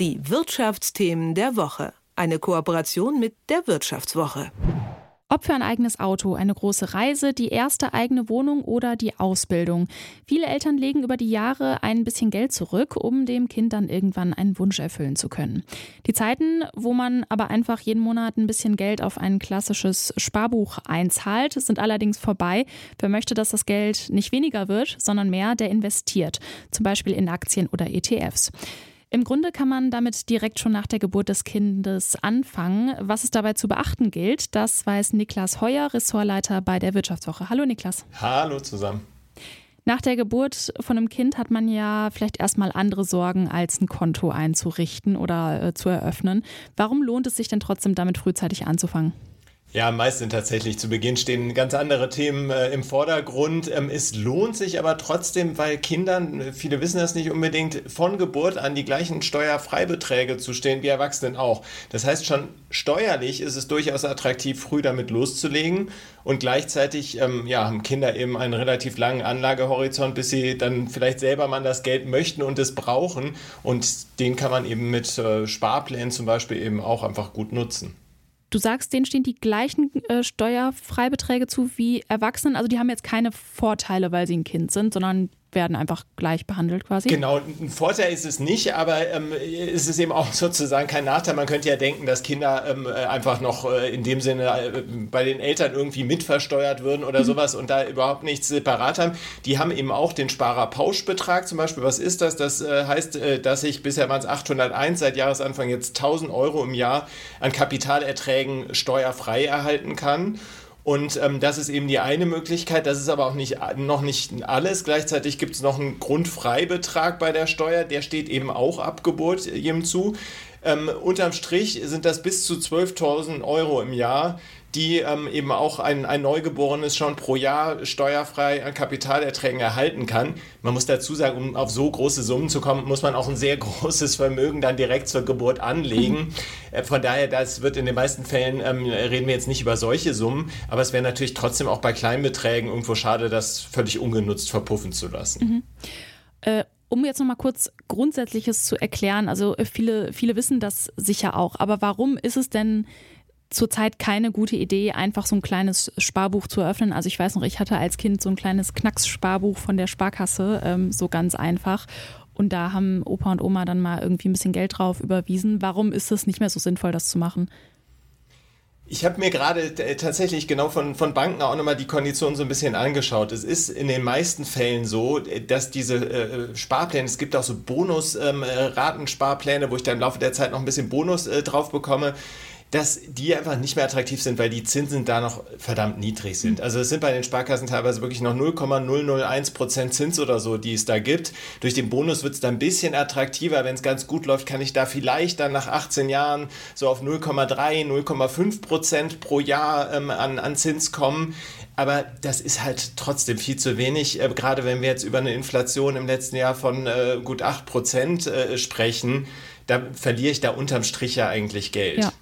Die Wirtschaftsthemen der Woche. Eine Kooperation mit der Wirtschaftswoche. Ob für ein eigenes Auto, eine große Reise, die erste eigene Wohnung oder die Ausbildung. Viele Eltern legen über die Jahre ein bisschen Geld zurück, um dem Kind dann irgendwann einen Wunsch erfüllen zu können. Die Zeiten, wo man aber einfach jeden Monat ein bisschen Geld auf ein klassisches Sparbuch einzahlt, sind allerdings vorbei. Wer möchte, dass das Geld nicht weniger wird, sondern mehr, der investiert. Zum Beispiel in Aktien oder ETFs. Im Grunde kann man damit direkt schon nach der Geburt des Kindes anfangen. Was es dabei zu beachten gilt, das weiß Niklas Heuer, Ressortleiter bei der Wirtschaftswoche. Hallo Niklas. Hallo zusammen. Nach der Geburt von einem Kind hat man ja vielleicht erstmal andere Sorgen, als ein Konto einzurichten oder äh, zu eröffnen. Warum lohnt es sich denn trotzdem damit frühzeitig anzufangen? Ja, meistens tatsächlich. Zu Beginn stehen ganz andere Themen äh, im Vordergrund. Ähm, es lohnt sich aber trotzdem, weil Kindern, viele wissen das nicht unbedingt, von Geburt an die gleichen Steuerfreibeträge zu stehen wie Erwachsenen auch. Das heißt, schon steuerlich ist es durchaus attraktiv, früh damit loszulegen. Und gleichzeitig ähm, ja, haben Kinder eben einen relativ langen Anlagehorizont, bis sie dann vielleicht selber mal das Geld möchten und es brauchen. Und den kann man eben mit äh, Sparplänen zum Beispiel eben auch einfach gut nutzen. Du sagst, denen stehen die gleichen äh, Steuerfreibeträge zu wie Erwachsenen. Also die haben jetzt keine Vorteile, weil sie ein Kind sind, sondern werden einfach gleich behandelt quasi. Genau, ein Vorteil ist es nicht, aber ähm, es ist eben auch sozusagen kein Nachteil. Man könnte ja denken, dass Kinder ähm, äh, einfach noch äh, in dem Sinne äh, bei den Eltern irgendwie mitversteuert würden oder mhm. sowas und da überhaupt nichts separat haben. Die haben eben auch den Sparerpauschbetrag zum Beispiel. Was ist das? Das äh, heißt, äh, dass ich bisher waren es 801, seit Jahresanfang jetzt 1000 Euro im Jahr an Kapitalerträgen steuerfrei erhalten kann. Und ähm, das ist eben die eine Möglichkeit. Das ist aber auch nicht, noch nicht alles. Gleichzeitig gibt es noch einen Grundfreibetrag bei der Steuer. Der steht eben auch ab Geburt jedem zu. Ähm, unterm Strich sind das bis zu 12.000 Euro im Jahr, die ähm, eben auch ein, ein Neugeborenes schon pro Jahr steuerfrei an Kapitalerträgen erhalten kann. Man muss dazu sagen, um auf so große Summen zu kommen, muss man auch ein sehr großes Vermögen dann direkt zur Geburt anlegen. Mhm. Äh, von daher, das wird in den meisten Fällen, ähm, reden wir jetzt nicht über solche Summen, aber es wäre natürlich trotzdem auch bei kleinen Beträgen irgendwo schade, das völlig ungenutzt verpuffen zu lassen. Mhm. Äh, um jetzt nochmal kurz Grundsätzliches zu erklären, also äh, viele, viele wissen das sicher auch, aber warum ist es denn zurzeit keine gute Idee, einfach so ein kleines Sparbuch zu eröffnen. Also ich weiß noch, ich hatte als Kind so ein kleines Knacks-Sparbuch von der Sparkasse, ähm, so ganz einfach. Und da haben Opa und Oma dann mal irgendwie ein bisschen Geld drauf überwiesen. Warum ist es nicht mehr so sinnvoll, das zu machen? Ich habe mir gerade äh, tatsächlich genau von, von Banken auch nochmal die Konditionen so ein bisschen angeschaut. Es ist in den meisten Fällen so, äh, dass diese äh, Sparpläne, es gibt auch so Bonus-Ratensparpläne, ähm, wo ich dann im Laufe der Zeit noch ein bisschen Bonus äh, drauf bekomme dass die einfach nicht mehr attraktiv sind, weil die Zinsen da noch verdammt niedrig sind. Mhm. Also es sind bei den Sparkassen teilweise wirklich noch 0,001 Prozent Zins oder so, die es da gibt. Durch den Bonus wird es dann ein bisschen attraktiver. Wenn es ganz gut läuft, kann ich da vielleicht dann nach 18 Jahren so auf 0,3, 0,5 Prozent pro Jahr ähm, an, an Zins kommen. Aber das ist halt trotzdem viel zu wenig, äh, gerade wenn wir jetzt über eine Inflation im letzten Jahr von äh, gut 8 Prozent äh, sprechen. Da verliere ich da unterm Strich ja eigentlich Geld. Ja.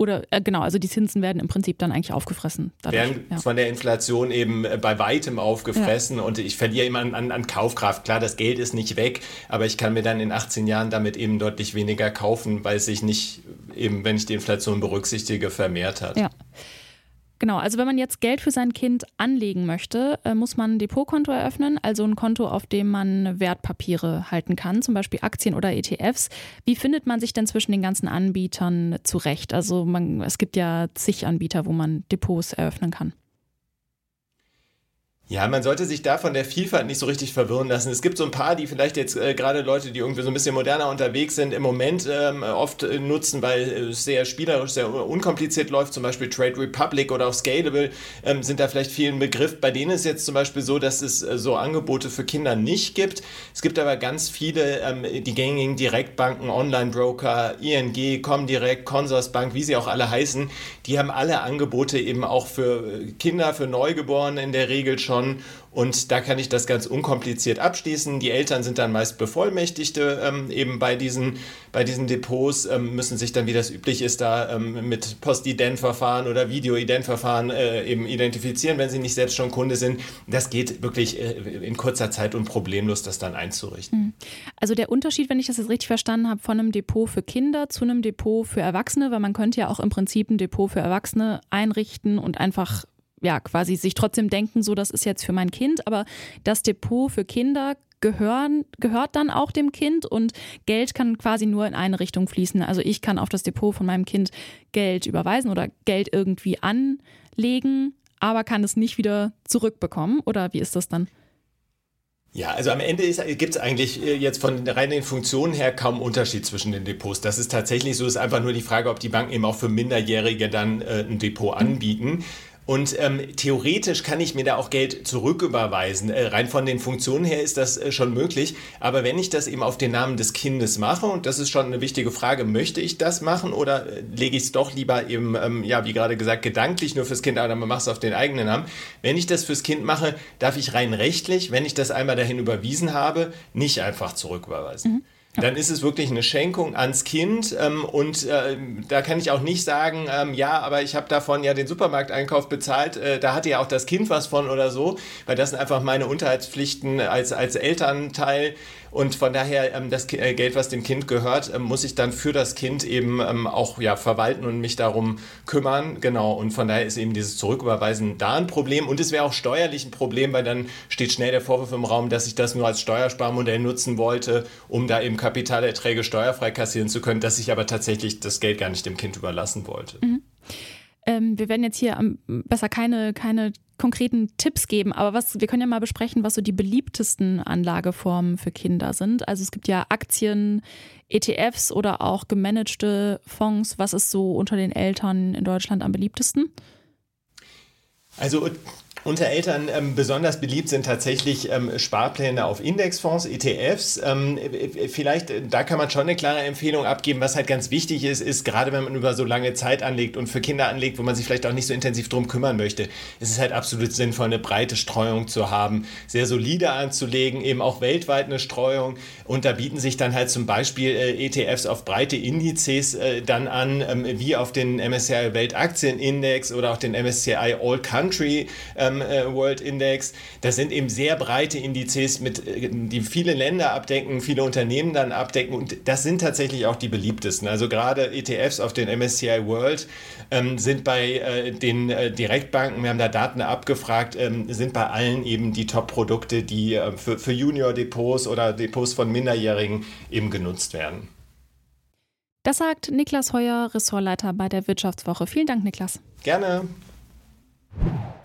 Oder äh, genau, also die Zinsen werden im Prinzip dann eigentlich aufgefressen. Dadurch, werden ja. von der Inflation eben äh, bei weitem aufgefressen ja. und ich verliere immer an, an, an, Kaufkraft. Klar, das Geld ist nicht weg, aber ich kann mir dann in 18 Jahren damit eben deutlich weniger kaufen, weil es sich nicht eben, wenn ich die Inflation berücksichtige, vermehrt hat. Ja. Genau, also wenn man jetzt Geld für sein Kind anlegen möchte, äh, muss man ein Depotkonto eröffnen, also ein Konto, auf dem man Wertpapiere halten kann, zum Beispiel Aktien oder ETFs. Wie findet man sich denn zwischen den ganzen Anbietern zurecht? Also man, es gibt ja zig Anbieter, wo man Depots eröffnen kann. Ja, man sollte sich da von der Vielfalt nicht so richtig verwirren lassen. Es gibt so ein paar, die vielleicht jetzt äh, gerade Leute, die irgendwie so ein bisschen moderner unterwegs sind, im Moment ähm, oft äh, nutzen, weil es sehr spielerisch, sehr unkompliziert läuft. Zum Beispiel Trade Republic oder auch Scalable ähm, sind da vielleicht vielen Begriff. Bei denen ist jetzt zum Beispiel so, dass es äh, so Angebote für Kinder nicht gibt. Es gibt aber ganz viele, ähm, die gängigen Direktbanken, Online-Broker, ING, Comdirect, Consorsbank, wie sie auch alle heißen, die haben alle Angebote eben auch für Kinder, für Neugeborene in der Regel schon begonnen und da kann ich das ganz unkompliziert abschließen. Die Eltern sind dann meist Bevollmächtigte ähm, eben bei diesen, bei diesen Depots, ähm, müssen sich dann, wie das üblich ist, da ähm, mit Postident-Verfahren oder Video-Ident-Verfahren äh, eben identifizieren, wenn sie nicht selbst schon Kunde sind. Das geht wirklich äh, in kurzer Zeit und problemlos, das dann einzurichten. Mhm. Also der Unterschied, wenn ich das jetzt richtig verstanden habe, von einem Depot für Kinder zu einem Depot für Erwachsene, weil man könnte ja auch im Prinzip ein Depot für Erwachsene einrichten und einfach ja quasi sich trotzdem denken, so das ist jetzt für mein Kind, aber das Depot für Kinder gehören, gehört dann auch dem Kind und Geld kann quasi nur in eine Richtung fließen. Also ich kann auf das Depot von meinem Kind Geld überweisen oder Geld irgendwie anlegen, aber kann es nicht wieder zurückbekommen. Oder wie ist das dann? Ja, also am Ende gibt es eigentlich äh, jetzt von rein den Funktionen her kaum Unterschied zwischen den Depots. Das ist tatsächlich so, ist einfach nur die Frage, ob die Banken eben auch für Minderjährige dann äh, ein Depot anbieten. Und ähm, theoretisch kann ich mir da auch Geld zurücküberweisen. Äh, rein von den Funktionen her ist das äh, schon möglich. Aber wenn ich das eben auf den Namen des Kindes mache, und das ist schon eine wichtige Frage, möchte ich das machen oder äh, lege ich es doch lieber eben, ähm, ja, wie gerade gesagt, gedanklich nur fürs Kind, aber man macht es auf den eigenen Namen. Wenn ich das fürs Kind mache, darf ich rein rechtlich, wenn ich das einmal dahin überwiesen habe, nicht einfach zurücküberweisen. Mhm dann ist es wirklich eine Schenkung ans Kind. Ähm, und äh, da kann ich auch nicht sagen, ähm, ja, aber ich habe davon ja den Supermarkteinkauf bezahlt, äh, da hatte ja auch das Kind was von oder so, weil das sind einfach meine Unterhaltspflichten als, als Elternteil. Und von daher, ähm, das äh, Geld, was dem Kind gehört, ähm, muss ich dann für das Kind eben ähm, auch ja, verwalten und mich darum kümmern. Genau. Und von daher ist eben dieses Zurücküberweisen da ein Problem. Und es wäre auch steuerlich ein Problem, weil dann steht schnell der Vorwurf im Raum, dass ich das nur als Steuersparmodell nutzen wollte, um da eben Kapitalerträge steuerfrei kassieren zu können, dass ich aber tatsächlich das Geld gar nicht dem Kind überlassen wollte. Mhm. Ähm, wir werden jetzt hier am, besser keine, keine konkreten Tipps geben, aber was, wir können ja mal besprechen, was so die beliebtesten Anlageformen für Kinder sind. Also es gibt ja Aktien, ETFs oder auch gemanagte Fonds. Was ist so unter den Eltern in Deutschland am beliebtesten? Also unter Eltern ähm, besonders beliebt sind tatsächlich ähm, Sparpläne auf Indexfonds, ETFs. Ähm, vielleicht, äh, da kann man schon eine klare Empfehlung abgeben. Was halt ganz wichtig ist, ist gerade wenn man über so lange Zeit anlegt und für Kinder anlegt, wo man sich vielleicht auch nicht so intensiv drum kümmern möchte, ist es halt absolut sinnvoll, eine breite Streuung zu haben, sehr solide anzulegen, eben auch weltweit eine Streuung. Und da bieten sich dann halt zum Beispiel äh, ETFs auf breite Indizes äh, dann an, ähm, wie auf den MSCI Weltaktienindex oder auch den MSCI All Country. Äh, ähm, äh, World Index. Das sind eben sehr breite Indizes, mit, äh, die viele Länder abdecken, viele Unternehmen dann abdecken und das sind tatsächlich auch die beliebtesten. Also gerade ETFs auf den MSCI World ähm, sind bei äh, den äh, Direktbanken, wir haben da Daten abgefragt, ähm, sind bei allen eben die Top-Produkte, die äh, für, für Junior-Depots oder Depots von Minderjährigen eben genutzt werden. Das sagt Niklas Heuer, Ressortleiter bei der Wirtschaftswoche. Vielen Dank, Niklas. Gerne.